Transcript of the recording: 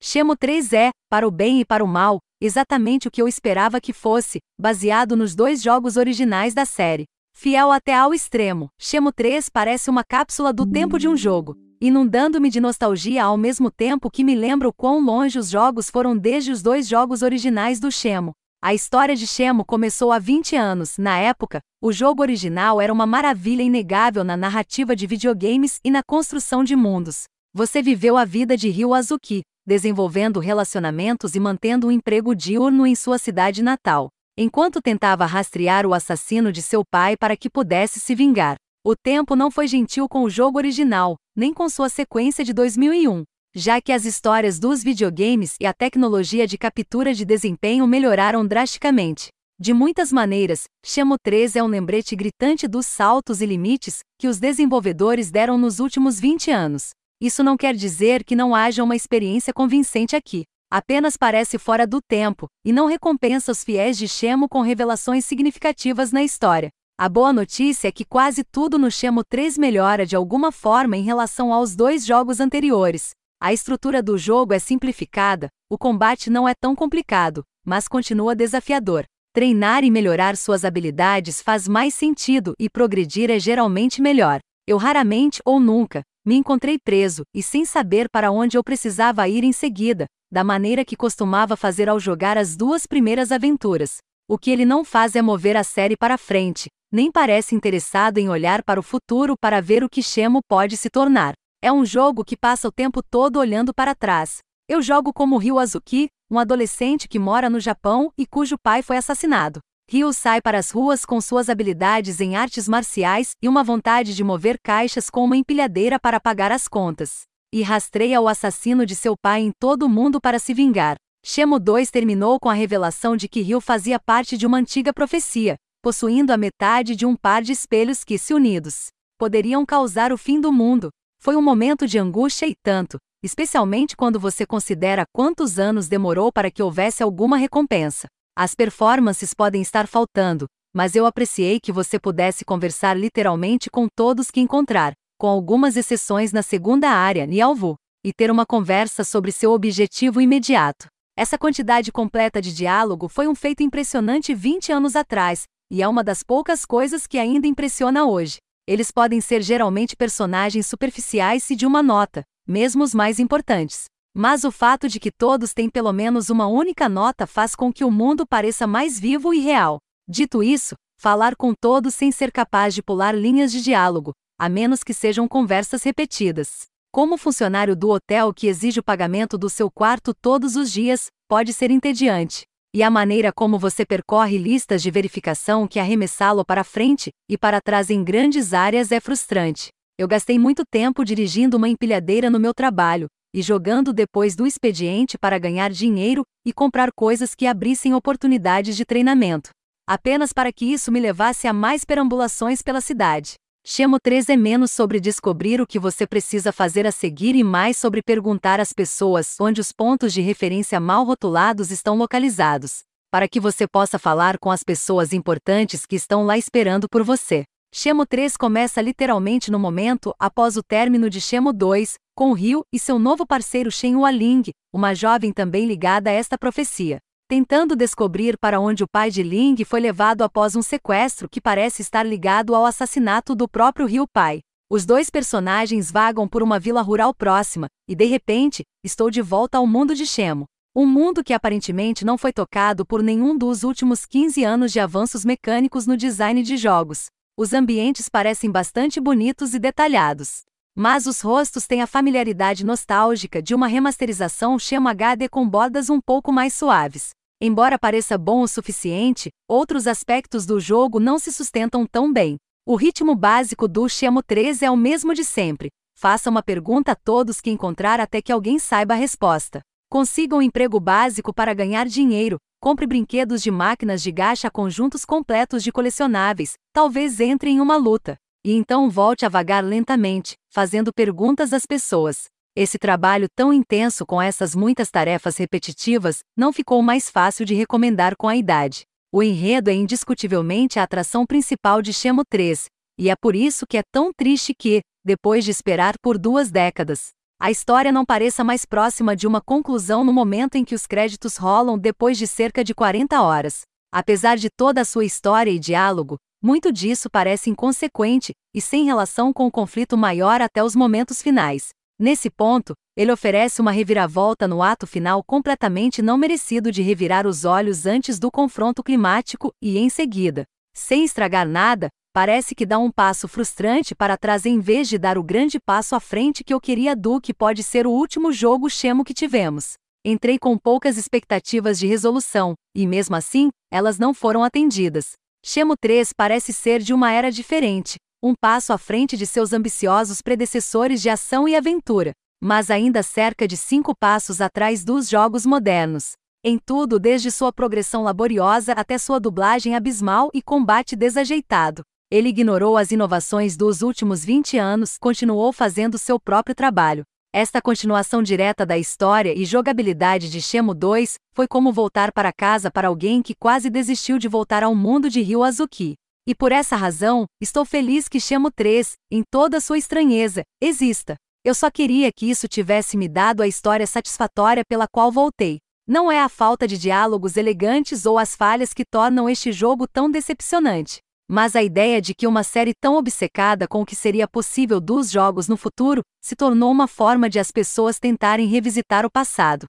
Shemo 3 é, para o bem e para o mal, exatamente o que eu esperava que fosse, baseado nos dois jogos originais da série. Fiel até ao extremo, Shemo 3 parece uma cápsula do tempo de um jogo, inundando-me de nostalgia ao mesmo tempo que me lembra o quão longe os jogos foram desde os dois jogos originais do Shemo. A história de Shemo começou há 20 anos. Na época, o jogo original era uma maravilha inegável na narrativa de videogames e na construção de mundos. Você viveu a vida de Ryo Azuki, desenvolvendo relacionamentos e mantendo um emprego diurno em sua cidade natal, enquanto tentava rastrear o assassino de seu pai para que pudesse se vingar. O tempo não foi gentil com o jogo original, nem com sua sequência de 2001, já que as histórias dos videogames e a tecnologia de captura de desempenho melhoraram drasticamente. De muitas maneiras, Shamo 3 é um lembrete gritante dos saltos e limites que os desenvolvedores deram nos últimos 20 anos. Isso não quer dizer que não haja uma experiência convincente aqui. Apenas parece fora do tempo, e não recompensa os fiéis de Shemo com revelações significativas na história. A boa notícia é que quase tudo no Shemo 3 melhora de alguma forma em relação aos dois jogos anteriores. A estrutura do jogo é simplificada, o combate não é tão complicado, mas continua desafiador. Treinar e melhorar suas habilidades faz mais sentido e progredir é geralmente melhor. Eu raramente ou nunca me encontrei preso e sem saber para onde eu precisava ir em seguida, da maneira que costumava fazer ao jogar as duas primeiras aventuras. O que ele não faz é mover a série para frente, nem parece interessado em olhar para o futuro para ver o que Shemo pode se tornar. É um jogo que passa o tempo todo olhando para trás. Eu jogo como Ryu Azuki, um adolescente que mora no Japão e cujo pai foi assassinado. Ryu sai para as ruas com suas habilidades em artes marciais e uma vontade de mover caixas com uma empilhadeira para pagar as contas. E rastreia o assassino de seu pai em todo o mundo para se vingar. Shemo 2 terminou com a revelação de que Ryu fazia parte de uma antiga profecia, possuindo a metade de um par de espelhos que, se unidos, poderiam causar o fim do mundo. Foi um momento de angústia e tanto, especialmente quando você considera quantos anos demorou para que houvesse alguma recompensa. As performances podem estar faltando, mas eu apreciei que você pudesse conversar literalmente com todos que encontrar, com algumas exceções na segunda área, Nialvu, e ter uma conversa sobre seu objetivo imediato. Essa quantidade completa de diálogo foi um feito impressionante 20 anos atrás, e é uma das poucas coisas que ainda impressiona hoje. Eles podem ser geralmente personagens superficiais e de uma nota, mesmo os mais importantes. Mas o fato de que todos têm pelo menos uma única nota faz com que o mundo pareça mais vivo e real. Dito isso, falar com todos sem ser capaz de pular linhas de diálogo, a menos que sejam conversas repetidas. Como funcionário do hotel que exige o pagamento do seu quarto todos os dias, pode ser entediante e a maneira como você percorre listas de verificação que arremessá-lo para frente e para trás em grandes áreas é frustrante. Eu gastei muito tempo dirigindo uma empilhadeira no meu trabalho e jogando depois do expediente para ganhar dinheiro e comprar coisas que abrissem oportunidades de treinamento. Apenas para que isso me levasse a mais perambulações pela cidade. Chamo 3 é menos sobre descobrir o que você precisa fazer a seguir e mais sobre perguntar às pessoas onde os pontos de referência mal rotulados estão localizados, para que você possa falar com as pessoas importantes que estão lá esperando por você. Shemo 3 começa literalmente no momento após o término de Shemo 2, com Ryu e seu novo parceiro Shen Hualing, uma jovem também ligada a esta profecia tentando descobrir para onde o pai de Ling foi levado após um sequestro que parece estar ligado ao assassinato do próprio Rio Pai. Os dois personagens vagam por uma vila rural próxima, e de repente, estou de volta ao mundo de Shemo. Um mundo que aparentemente não foi tocado por nenhum dos últimos 15 anos de avanços mecânicos no design de jogos. Os ambientes parecem bastante bonitos e detalhados. Mas os rostos têm a familiaridade nostálgica de uma remasterização Shemo HD com bordas um pouco mais suaves. Embora pareça bom o suficiente, outros aspectos do jogo não se sustentam tão bem. O ritmo básico do Shemo 3 é o mesmo de sempre. Faça uma pergunta a todos que encontrar até que alguém saiba a resposta. Consiga um emprego básico para ganhar dinheiro, compre brinquedos de máquinas de gacha conjuntos completos de colecionáveis, talvez entre em uma luta. E então volte a vagar lentamente, fazendo perguntas às pessoas. Esse trabalho tão intenso com essas muitas tarefas repetitivas não ficou mais fácil de recomendar com a idade. O enredo é indiscutivelmente a atração principal de Shemo 3, e é por isso que é tão triste que, depois de esperar por duas décadas, a história não pareça mais próxima de uma conclusão no momento em que os créditos rolam depois de cerca de 40 horas. Apesar de toda a sua história e diálogo, muito disso parece inconsequente e sem relação com o conflito maior até os momentos finais. Nesse ponto, ele oferece uma reviravolta no ato final completamente não merecido de revirar os olhos antes do confronto climático e, em seguida, sem estragar nada, parece que dá um passo frustrante para trás em vez de dar o grande passo à frente que eu queria do que pode ser o último jogo chemo que tivemos. Entrei com poucas expectativas de resolução, e mesmo assim, elas não foram atendidas. Chemo 3 parece ser de uma era diferente, um passo à frente de seus ambiciosos predecessores de ação e aventura, mas ainda cerca de cinco passos atrás dos jogos modernos. Em tudo, desde sua progressão laboriosa até sua dublagem abismal e combate desajeitado. Ele ignorou as inovações dos últimos 20 anos, continuou fazendo seu próprio trabalho. Esta continuação direta da história e jogabilidade de Shemo 2 foi como voltar para casa para alguém que quase desistiu de voltar ao mundo de Ryu Azuki. E por essa razão, estou feliz que Shemo 3, em toda sua estranheza, exista. Eu só queria que isso tivesse me dado a história satisfatória pela qual voltei. Não é a falta de diálogos elegantes ou as falhas que tornam este jogo tão decepcionante mas a ideia de que uma série tão obcecada com o que seria possível dos jogos no futuro se tornou uma forma de as pessoas tentarem revisitar o passado.